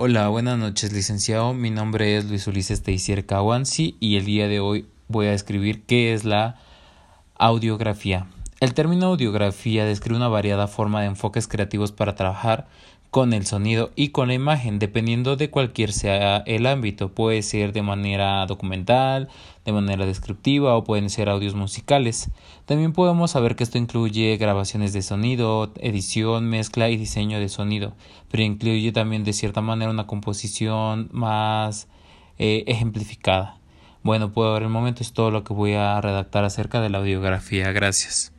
Hola, buenas noches, licenciado. Mi nombre es Luis Ulises Teisier Kawansi y el día de hoy voy a describir qué es la audiografía. El término audiografía describe una variada forma de enfoques creativos para trabajar con el sonido y con la imagen, dependiendo de cualquier sea el ámbito. Puede ser de manera documental, de manera descriptiva o pueden ser audios musicales. También podemos saber que esto incluye grabaciones de sonido, edición, mezcla y diseño de sonido, pero incluye también de cierta manera una composición más eh, ejemplificada. Bueno, por el momento es todo lo que voy a redactar acerca de la audiografía. Gracias.